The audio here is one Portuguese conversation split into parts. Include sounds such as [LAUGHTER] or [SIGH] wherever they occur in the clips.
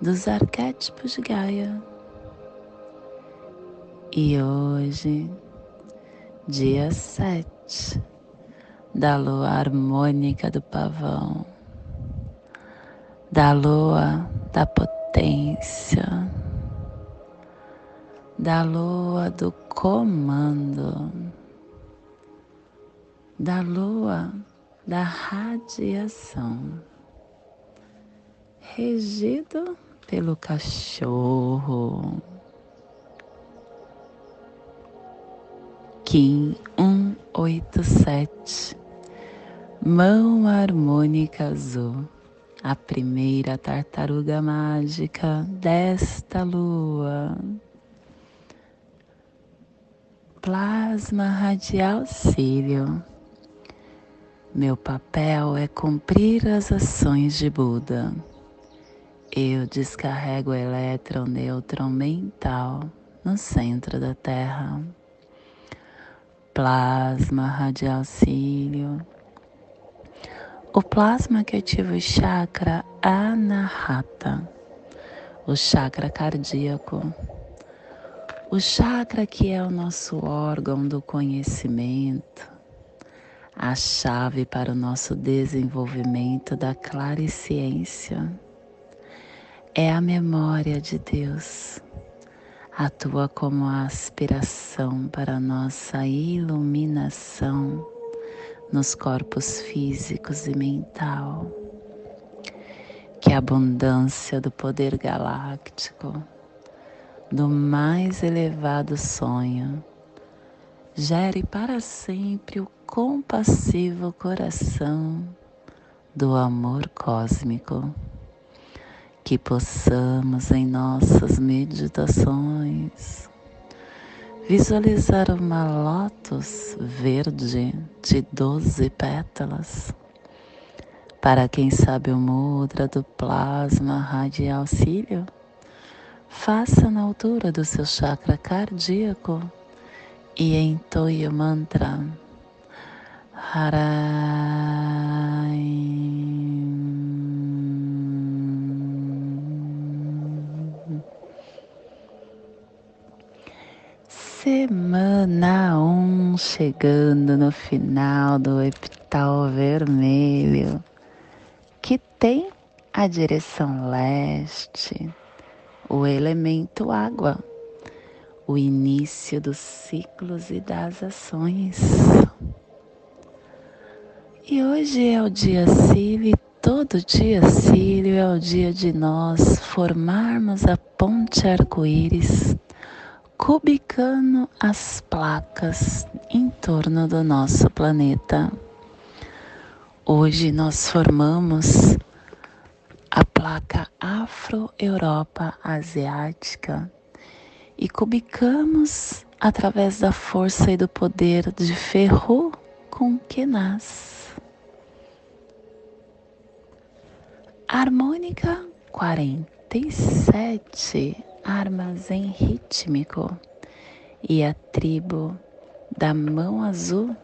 dos arquétipos de Gaia. E hoje, dia 7 da lua harmônica do pavão, da lua da potência, da lua do comando, da lua da radiação, regido pelo cachorro. Kim 187 Mão harmônica azul, a primeira tartaruga mágica desta lua. Plasma radial cílio. Meu papel é cumprir as ações de Buda. Eu descarrego o elétron nêutron mental no centro da Terra. Plasma radial cílio. O plasma que ativa o chakra anahata, o chakra cardíaco. O chakra que é o nosso órgão do conhecimento, a chave para o nosso desenvolvimento da clariciência é a memória de Deus. Atua como a aspiração para a nossa iluminação nos corpos físicos e mental. Que a abundância do poder galáctico, do mais elevado sonho, gere para sempre o compassivo coração do amor cósmico que possamos em nossas meditações visualizar uma lótus verde de doze pétalas. Para quem sabe o mudra do plasma radial cílio, faça na altura do seu chakra cardíaco e entoie o mantra Harai. Semana 1 um, chegando no final do epital vermelho, que tem a direção leste, o elemento água, o início dos ciclos e das ações. E hoje é o dia Cílio, todo dia Cílio é o dia de nós formarmos a ponte arco-íris cubicando as placas em torno do nosso planeta. Hoje nós formamos a placa Afro-Europa Asiática e cubicamos através da força e do poder de Ferro com Kenas. Harmônica 47 armazém rítmico e a tribo da mão azul,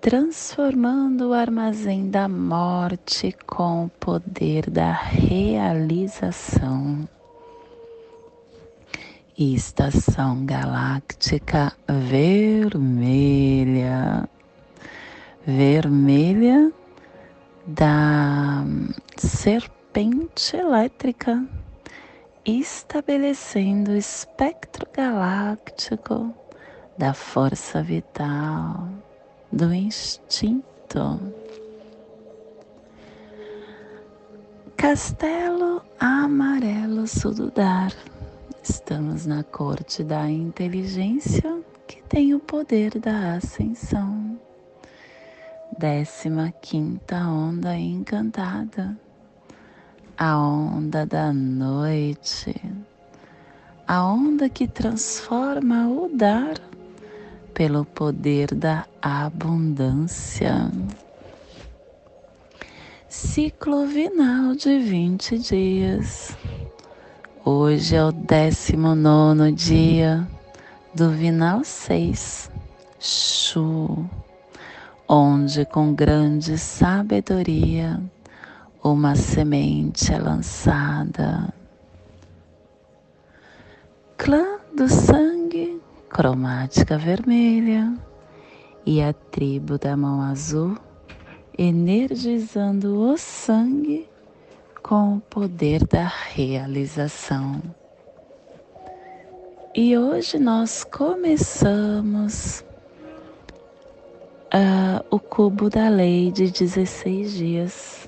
transformando o armazém da morte com o poder da realização. Estação galáctica vermelha, vermelha da serpente elétrica estabelecendo o espectro galáctico da força vital, do instinto. Castelo Amarelo Sududar. Estamos na corte da inteligência que tem o poder da ascensão. Décima quinta onda encantada a onda da noite, a onda que transforma o dar pelo poder da abundância. Ciclo vinal de 20 dias. Hoje é o 19 dia do Vinal 6, Chu, onde com grande sabedoria uma semente é lançada. Clã do sangue, cromática vermelha, e a tribo da mão azul, energizando o sangue com o poder da realização. E hoje nós começamos uh, o cubo da lei de 16 dias.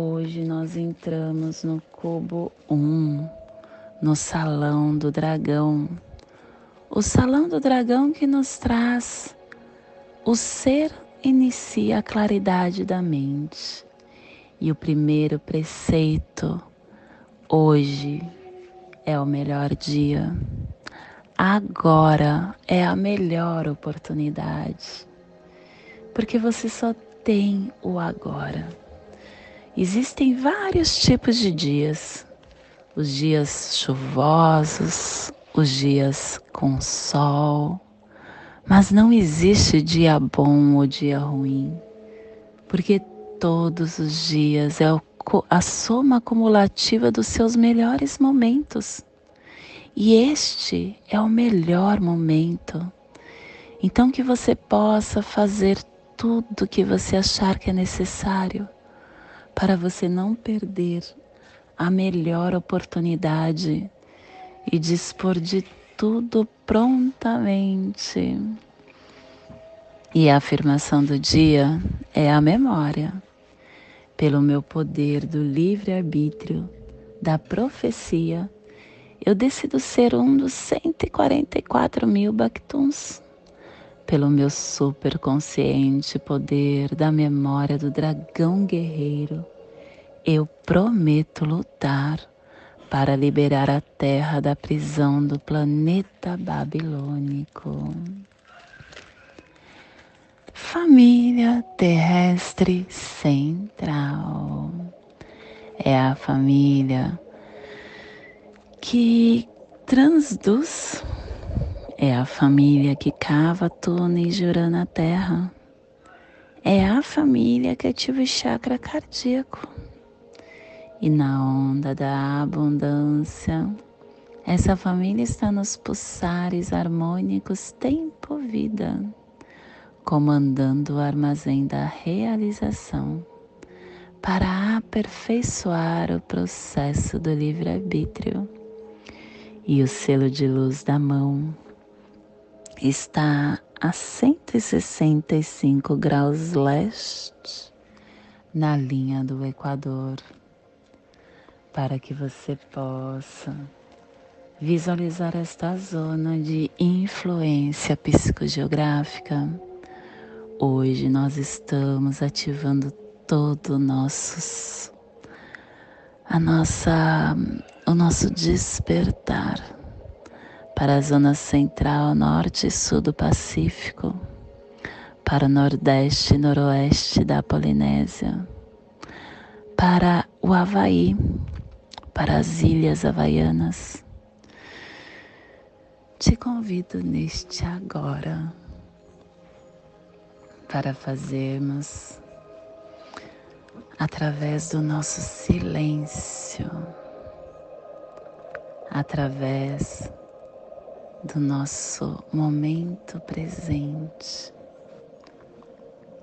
Hoje nós entramos no cubo 1, no salão do dragão. O salão do dragão que nos traz o ser inicia a claridade da mente. E o primeiro preceito hoje é o melhor dia. Agora é a melhor oportunidade. Porque você só tem o agora. Existem vários tipos de dias. Os dias chuvosos, os dias com sol. Mas não existe dia bom ou dia ruim. Porque todos os dias é o a soma acumulativa dos seus melhores momentos. E este é o melhor momento. Então, que você possa fazer tudo que você achar que é necessário para você não perder a melhor oportunidade e dispor de tudo prontamente. E a afirmação do dia é a memória pelo meu poder do livre-arbítrio, da profecia, eu decido ser um dos 144 mil Bactuns. Pelo meu superconsciente poder da memória do dragão guerreiro, eu prometo lutar para liberar a Terra da prisão do planeta babilônico família terrestre central. É a família que transduz, é a família que cava túneis de Urano na Terra. É a família que ativa o chakra cardíaco. E na onda da abundância, essa família está nos pulsares harmônicos tempo-vida comandando o armazém da realização para aperfeiçoar o processo do livre-arbítrio. E o selo de luz da mão está a 165 graus leste na linha do Equador, para que você possa visualizar esta zona de influência psicogeográfica Hoje nós estamos ativando todo nossos a nossa o nosso despertar para a zona central, norte e sul do Pacífico, para o nordeste e noroeste da Polinésia, para o Havaí, para as ilhas havaianas. Te convido neste agora para fazermos através do nosso silêncio, através do nosso momento presente,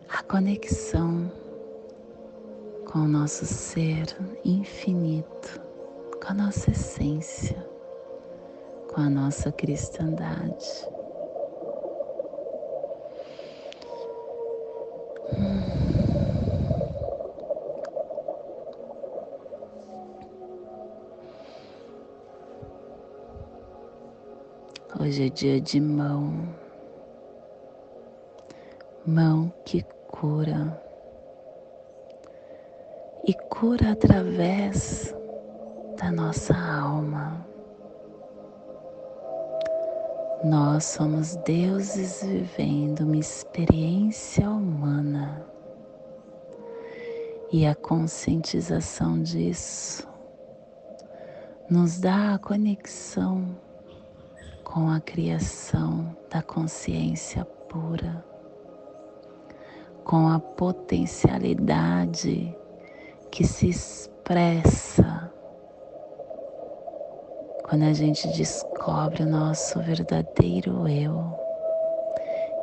a conexão com o nosso ser infinito, com a nossa essência, com a nossa cristandade. Hoje é dia de mão, mão que cura. e cura através da nossa alma. Nós somos deuses vivendo uma experiência humana e a conscientização disso nos dá a conexão com a criação da consciência pura, com a potencialidade que se expressa quando a gente descobre o nosso verdadeiro eu,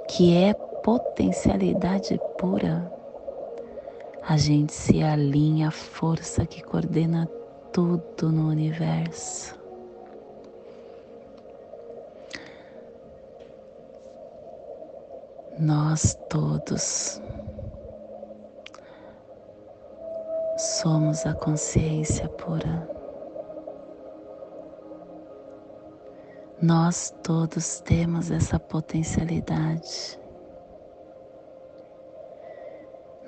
que é potencialidade pura, a gente se alinha à força que coordena tudo no universo. Nós todos somos a consciência pura. Nós todos temos essa potencialidade.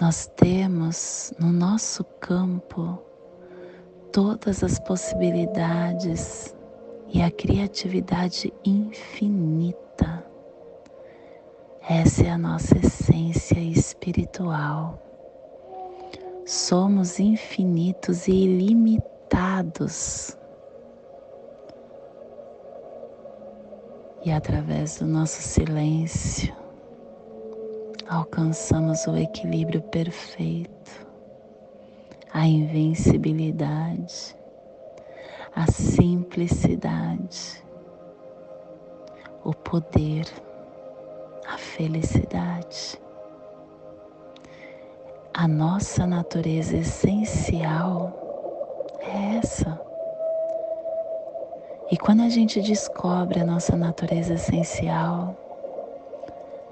Nós temos no nosso campo todas as possibilidades e a criatividade infinita. Essa é a nossa essência espiritual. Somos infinitos e ilimitados e através do nosso silêncio alcançamos o equilíbrio perfeito, a invencibilidade, a simplicidade, o poder, a felicidade. A nossa natureza essencial é essa e quando a gente descobre a nossa natureza essencial,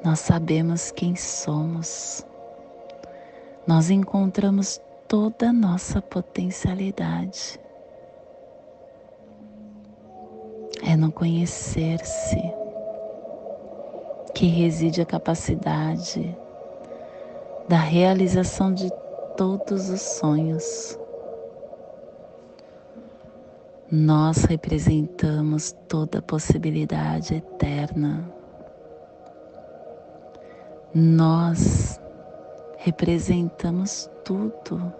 nós sabemos quem somos. Nós encontramos toda a nossa potencialidade. É no conhecer-se que reside a capacidade da realização de todos os sonhos. Nós representamos toda possibilidade eterna. Nós representamos tudo.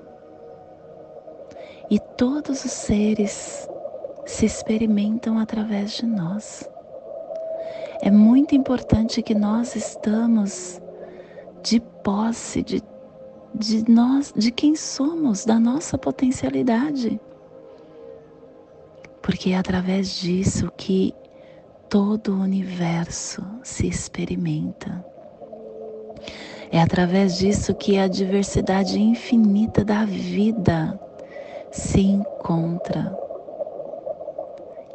E todos os seres se experimentam através de nós. É muito importante que nós estamos de posse de, de nós, de quem somos, da nossa potencialidade porque é através disso que todo o universo se experimenta. É através disso que a diversidade infinita da vida se encontra.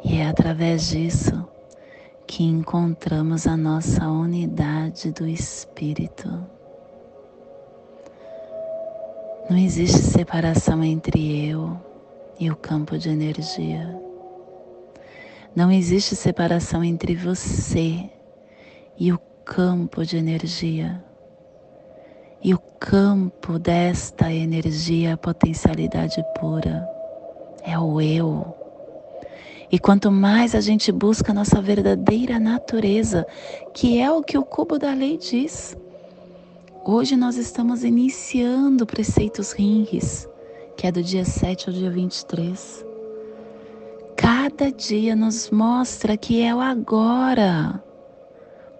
E é através disso que encontramos a nossa unidade do Espírito. Não existe separação entre eu e o campo de energia. Não existe separação entre você e o campo de energia. E o campo desta energia, a potencialidade pura, é o eu. E quanto mais a gente busca a nossa verdadeira natureza, que é o que o cubo da lei diz. Hoje nós estamos iniciando preceitos rinres, que é do dia 7 ao dia 23 cada dia nos mostra que é o agora,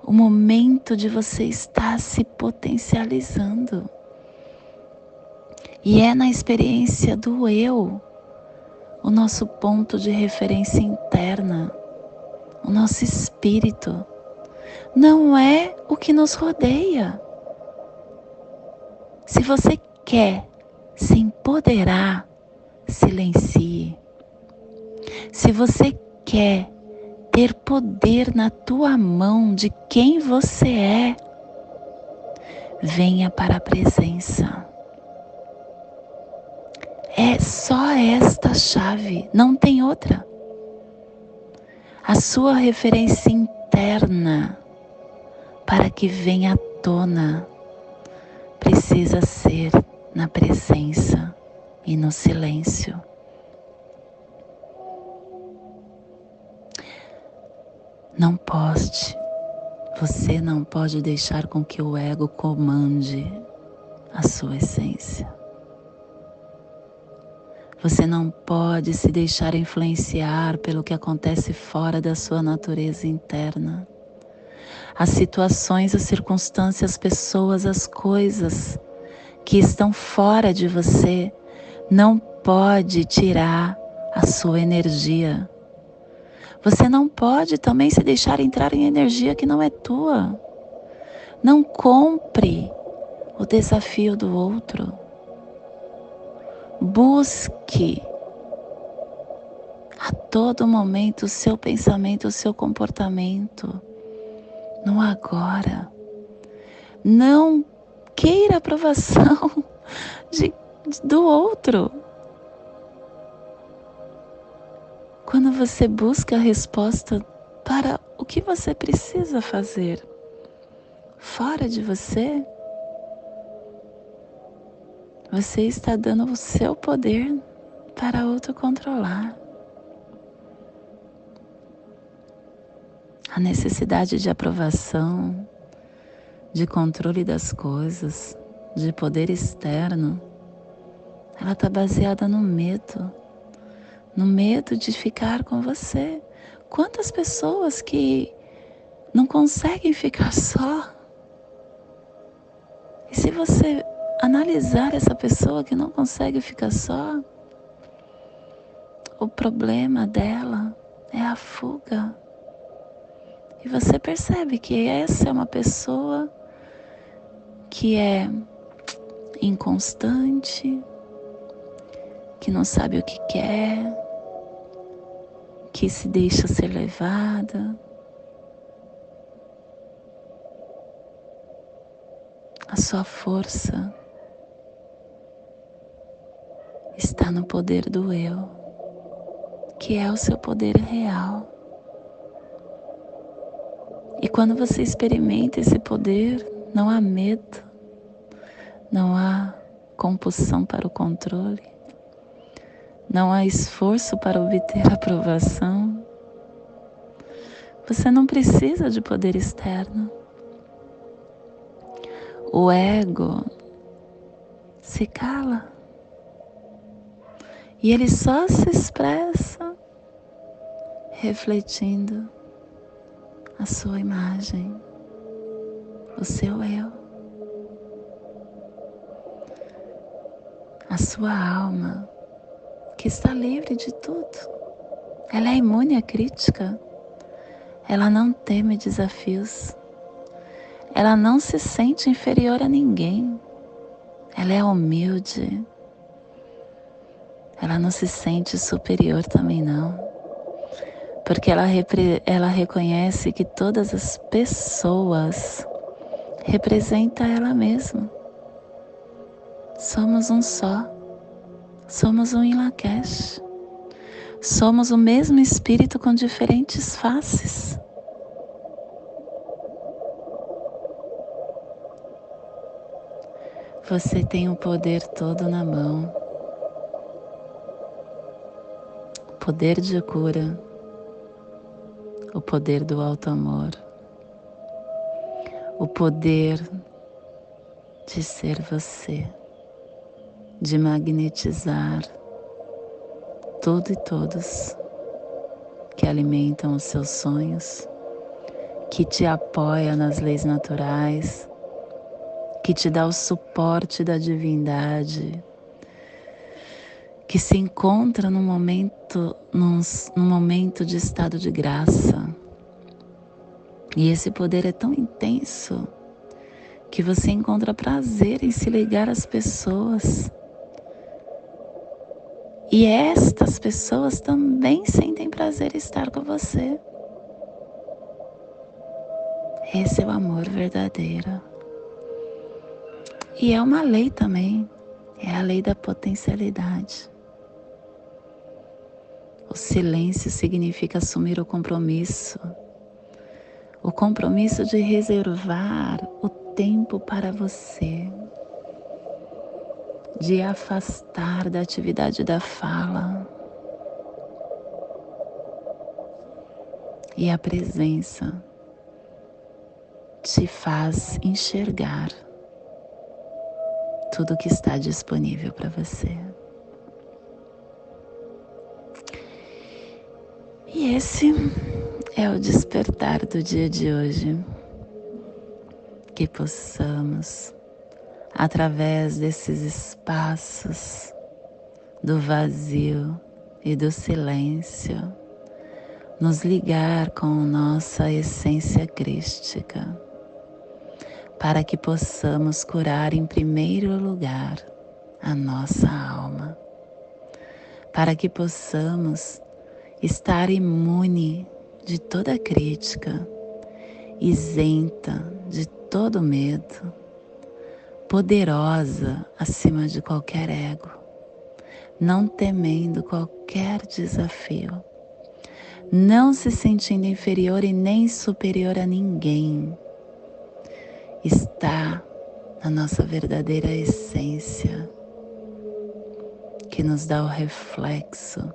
o momento de você estar se potencializando. E é na experiência do eu, o nosso ponto de referência interna, o nosso espírito. Não é o que nos rodeia. Se você quer se empoderar, silencie. Se você quer ter poder na tua mão de quem você é, venha para a presença. É só esta chave, não tem outra. A sua referência interna para que venha à tona precisa ser na presença e no silêncio. Não pode, você não pode deixar com que o ego comande a sua essência. Você não pode se deixar influenciar pelo que acontece fora da sua natureza interna. As situações, as circunstâncias, as pessoas, as coisas que estão fora de você não pode tirar a sua energia você não pode também se deixar entrar em energia que não é tua. Não compre o desafio do outro. Busque a todo momento o seu pensamento, o seu comportamento no agora. Não queira aprovação [LAUGHS] de, do outro. quando você busca a resposta para o que você precisa fazer fora de você, você está dando o seu poder para outro controlar. A necessidade de aprovação, de controle das coisas, de poder externo, ela está baseada no medo no medo de ficar com você. Quantas pessoas que não conseguem ficar [LAUGHS] só? E se você analisar essa pessoa que não consegue ficar só, o problema dela é a fuga. E você percebe que essa é uma pessoa que é inconstante, que não sabe o que quer, que se deixa ser levada. A sua força está no poder do eu, que é o seu poder real. E quando você experimenta esse poder, não há medo, não há compulsão para o controle, não há esforço para obter [LAUGHS] aprovação. Você não precisa de poder externo. O ego se cala e ele só se expressa refletindo a sua imagem, o seu eu, a sua alma que está livre de tudo. Ela é imune à crítica. Ela não teme desafios. Ela não se sente inferior a ninguém. Ela é humilde. Ela não se sente superior também não. Porque ela, ela reconhece que todas as pessoas representam ela mesma. Somos um só. Somos um em Lakesh. Somos o mesmo espírito com diferentes faces. Você tem o poder todo na mão. Poder de cura, o poder do alto amor, o poder de ser você de magnetizar tudo e todos que alimentam os seus sonhos, que te apoia nas leis naturais, que te dá o suporte da divindade, que se encontra num momento, num, num momento de estado de graça. E esse poder é tão intenso que você encontra prazer em se ligar às pessoas e estas pessoas também sentem prazer em estar com você. Esse é o amor verdadeiro. E é uma lei também, é a lei da potencialidade. O silêncio significa assumir o compromisso, o compromisso de reservar o tempo para você, de afastar da atividade da fala. E a presença te faz enxergar tudo que está disponível para você. E esse é o despertar do dia de hoje. Que possamos, através desses espaços do vazio e do silêncio, nos ligar com nossa essência crística, para que possamos curar em primeiro lugar a nossa alma, para que possamos estar imune de toda crítica, isenta de todo medo, poderosa acima de qualquer ego, não temendo qualquer desafio não se sentindo inferior e nem superior a ninguém, está na nossa verdadeira essência, que nos dá o reflexo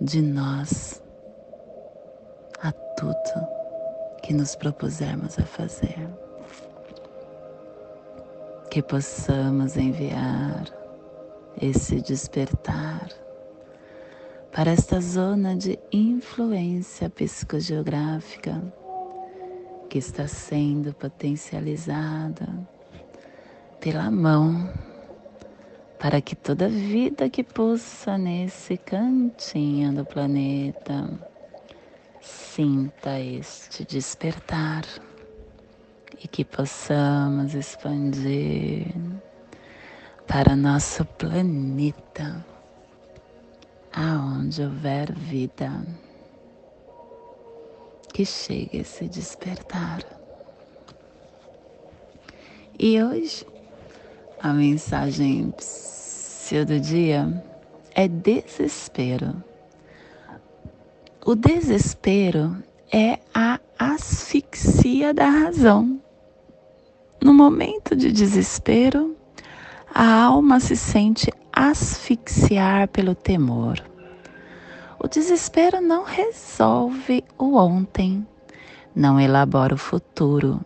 de nós a tudo que nos propusermos a fazer. Que possamos enviar esse despertar para esta zona de influência psicogeográfica que está sendo potencializada pela mão para que toda vida que pulsa nesse cantinho do planeta sinta este despertar e que possamos expandir para nosso planeta aonde houver vida, que chegue esse despertar. E hoje a mensagem do dia é desespero. O desespero é a asfixia da razão. No momento de desespero, a alma se sente asfixiar pelo temor. O desespero não resolve o ontem, não elabora o futuro.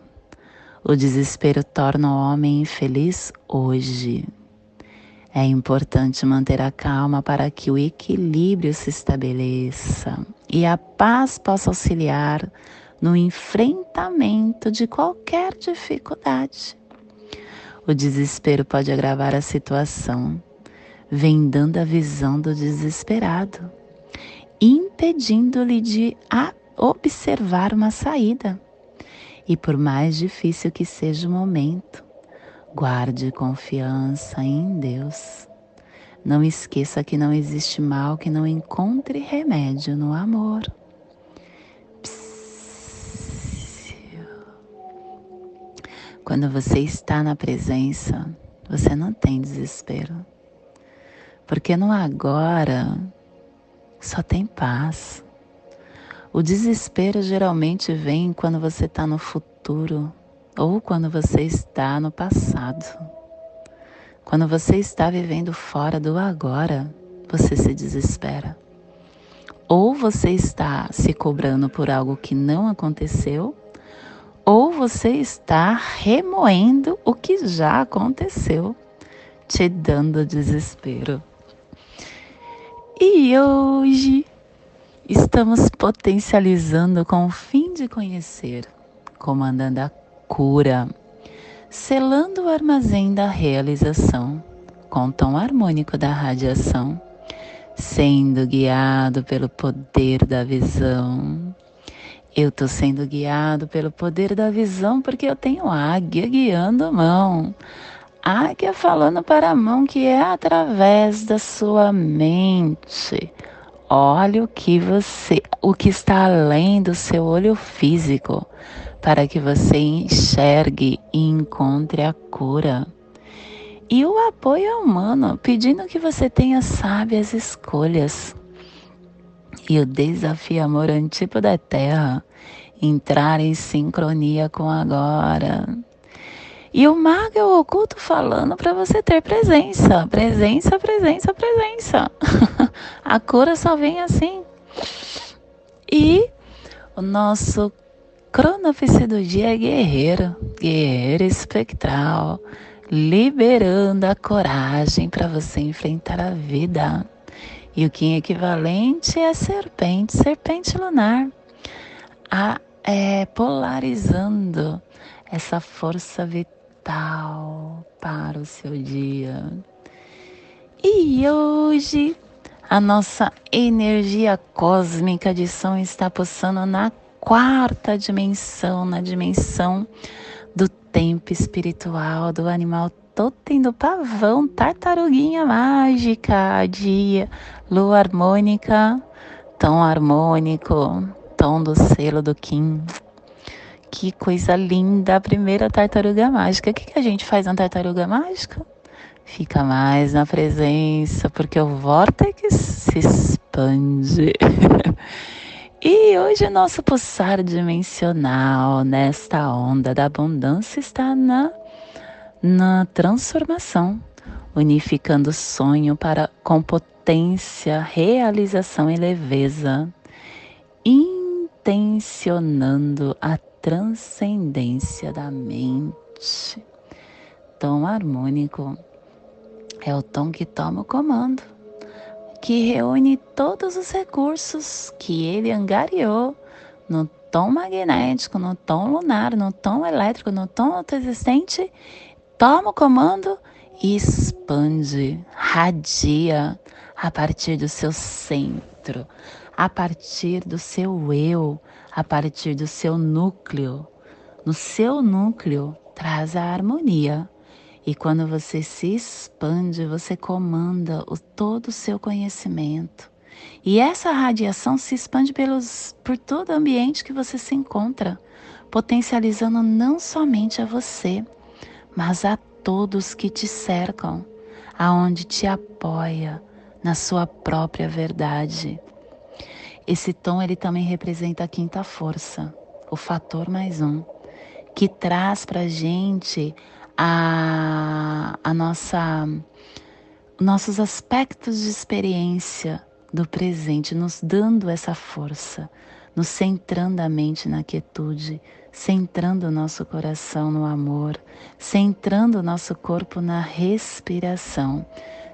O desespero torna o homem infeliz hoje. É importante manter a calma para que o equilíbrio se estabeleça e a paz possa auxiliar no enfrentamento de qualquer dificuldade. O desespero pode agravar a situação vem dando a visão do desesperado, impedindo-lhe de observar uma saída. E por mais difícil que seja o momento, guarde confiança em Deus. Não esqueça que não existe mal que não encontre remédio no amor. Quando você está na presença, você não tem desespero. Porque no agora só tem paz. O desespero geralmente vem quando você está no futuro ou quando você está no passado. Quando você está vivendo fora do agora, você se desespera. Ou você está se cobrando por algo que não aconteceu, ou você está remoendo o que já aconteceu, te dando desespero. E hoje estamos potencializando com o fim de conhecer, comandando a cura, selando o armazém da realização com o tom harmônico da radiação, sendo guiado pelo poder da visão. Eu estou sendo guiado pelo poder da visão porque eu tenho águia guiando a mão águia falando para a mão que é através da sua mente. Olha o que você, o que está além do seu olho físico, para que você enxergue e encontre a cura. E o apoio é humano, pedindo que você tenha sábias escolhas. E o desafio amor antipo da terra, entrar em sincronia com agora E o mago é o oculto falando para você ter presença, presença, presença, presença. [LAUGHS] a cura só vem assim. E o nosso cronofício do dia é guerreiro, guerreiro espectral, liberando a coragem para você enfrentar a vida. E o Kim equivalente é serpente, serpente lunar, a, é, polarizando essa força vital para o seu dia. E hoje a nossa energia cósmica de som está pulsando na quarta dimensão, na dimensão do tempo espiritual, do animal totem do pavão, tartaruguinha mágica, dia, lua harmônica, tom harmônico, tom do selo do Kim. Que coisa linda, a primeira tartaruga mágica. O que, que a gente faz na tartaruga mágica? Fica mais na presença, porque o vórtex se expande. [LAUGHS] E hoje o nosso pulsar dimensional nesta onda da abundância está na, na transformação, unificando sonho para com potência, realização e leveza, intencionando a transcendência da mente. Tom harmônico é o tom que toma o comando que reúne todos os recursos que ele angariou no tom magnético, no tom lunar, no tom elétrico, no tom autoexistente, toma o comando e expande, radia a partir do seu centro, a partir do seu eu, a partir do seu núcleo. No seu núcleo traz a harmonia e quando você se expande, você comanda o, todo o seu conhecimento. E essa radiação se expande pelos, por todo o ambiente que você se encontra, potencializando não somente a você, mas a todos que te cercam, aonde te apoia na sua própria verdade. Esse tom ele também representa a quinta força, o fator mais um, que traz para gente a, a nossa nossos aspectos de experiência do presente, nos dando essa força, nos centrando a mente na quietude, centrando o nosso coração no amor, centrando o nosso corpo na respiração,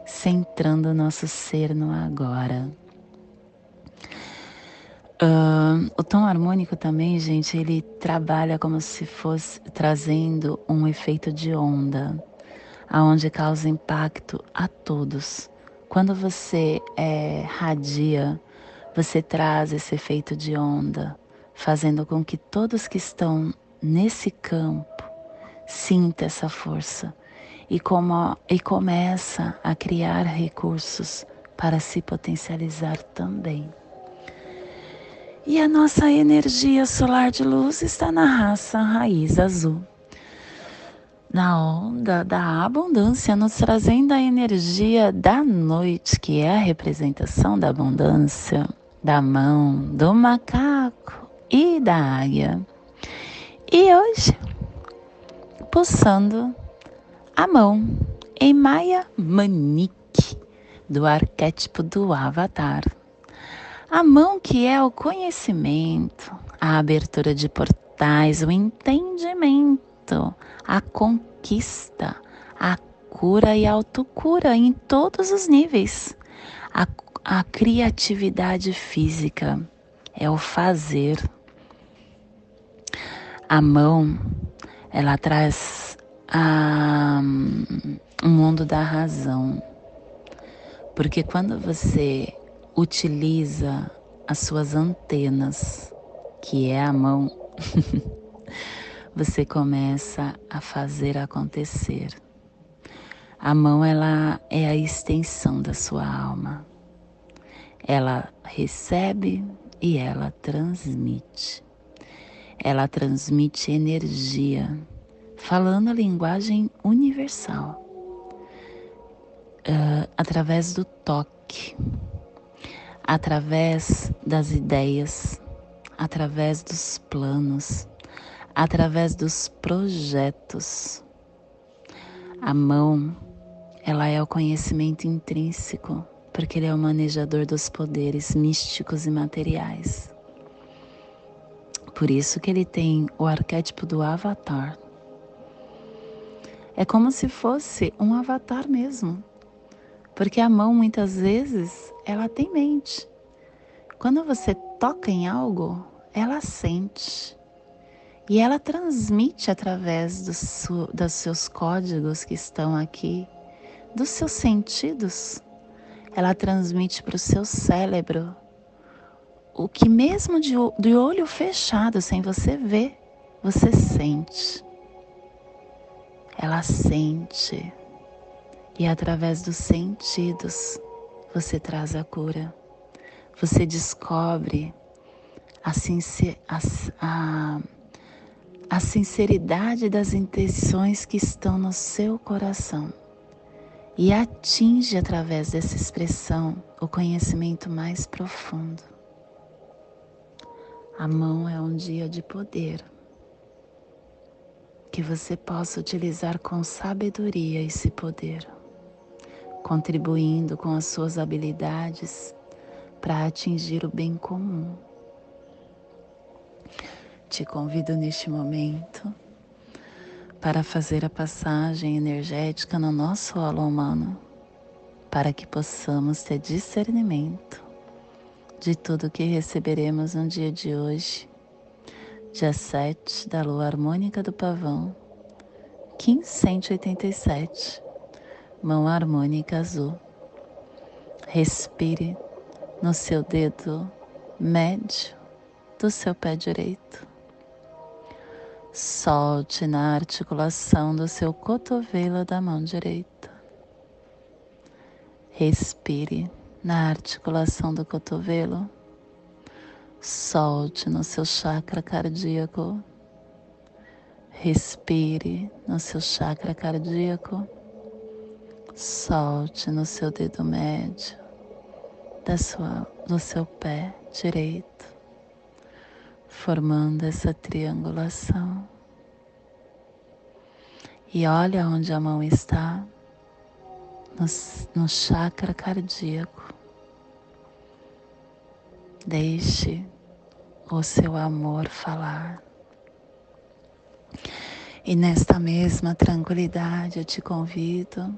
centrando o nosso ser no agora. Uh, o tom harmônico também, gente, ele trabalha como se fosse trazendo um efeito de onda, aonde causa impacto a todos. Quando você é, radia, você traz esse efeito de onda, fazendo com que todos que estão nesse campo sinta essa força e, como, e começa a criar recursos para se potencializar também. E a nossa energia solar de luz está na raça raiz azul. Na onda da abundância, nos trazendo a energia da noite, que é a representação da abundância, da mão, do macaco e da águia. E hoje, pulsando a mão em Maya Manique, do arquétipo do Avatar. A mão que é o conhecimento, a abertura de portais, o entendimento, a conquista, a cura e autocura em todos os níveis. A, a criatividade física é o fazer. A mão, ela traz a, um mundo da razão. Porque quando você utiliza as suas antenas, que é a mão, [LAUGHS] você começa a fazer acontecer. A mão ela é a extensão da sua alma. Ela recebe e ela transmite. Ela transmite energia, falando a linguagem universal, uh, através do toque através das ideias, através dos planos, através dos projetos. A mão, ela é o conhecimento intrínseco, porque ele é o manejador dos poderes místicos e materiais. Por isso que ele tem o arquétipo do avatar. É como se fosse um avatar mesmo. Porque a mão muitas vezes ela tem mente. Quando você toca em algo, ela sente. E ela transmite através do dos seus códigos que estão aqui, dos seus sentidos. Ela transmite para o seu cérebro o que, mesmo de, de olho fechado, sem você ver, você sente. Ela sente. E através dos sentidos, você traz a cura. Você descobre a, sincer, a, a, a sinceridade das intenções que estão no seu coração e atinge através dessa expressão o conhecimento mais profundo. A mão é um dia de poder que você possa utilizar com sabedoria esse poder, contribuindo com as suas habilidades para atingir o bem comum. Te convido neste momento para fazer a passagem energética no nosso holo humano, para que possamos ter discernimento de tudo que receberemos no dia de hoje, dia 7 da lua harmônica do pavão, 1587, mão harmônica azul. Respire no seu dedo médio do seu pé direito. Solte na articulação do seu cotovelo da mão direita. Respire na articulação do cotovelo. Solte no seu chakra cardíaco. Respire no seu chakra cardíaco. Solte no seu dedo médio da sua, do seu pé direito, formando essa triangulação. E olha onde a mão está no, no chakra cardíaco. Deixe o seu amor falar. E nesta mesma tranquilidade eu te convido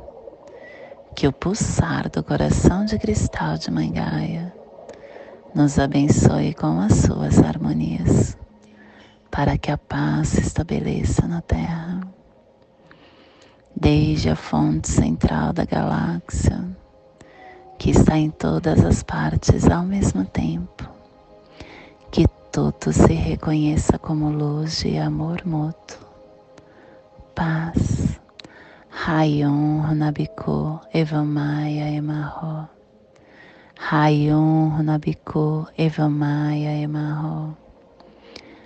que o pulsar do coração de cristal de Mangaia nos abençoe com as suas harmonias, para que a paz se estabeleça na Terra. Desde a fonte central da galáxia, que está em todas as partes ao mesmo tempo. Que tudo se reconheça como luz e amor mútuo. Paz. Rayon Runabiko Evamaya Emarro. Rayon Runabiko Evamaya Emarro.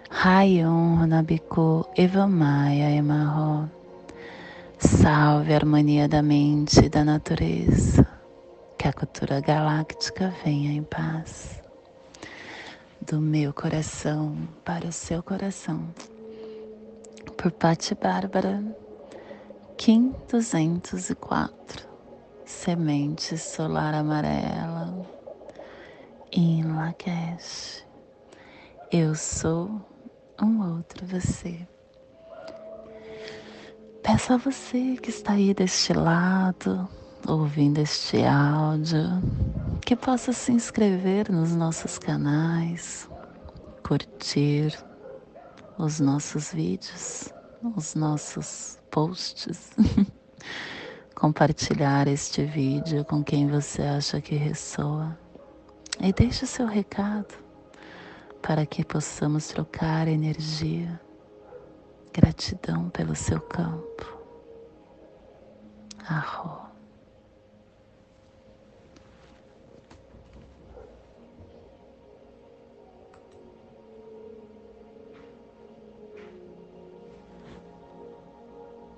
Rayon Runabiko Evamaya Emarro. Salve a harmonia da mente e da natureza. Que a cultura galáctica venha em paz. Do meu coração para o seu coração. Por Patti Bárbara, Kim 204. Semente solar amarela. Em Lakesh. Eu sou um outro você. Peço a você que está aí deste lado, ouvindo este áudio, que possa se inscrever nos nossos canais, curtir os nossos vídeos, os nossos posts, [LAUGHS] compartilhar este vídeo com quem você acha que ressoa e deixe seu recado para que possamos trocar energia Gratidão pelo seu campo. Arro.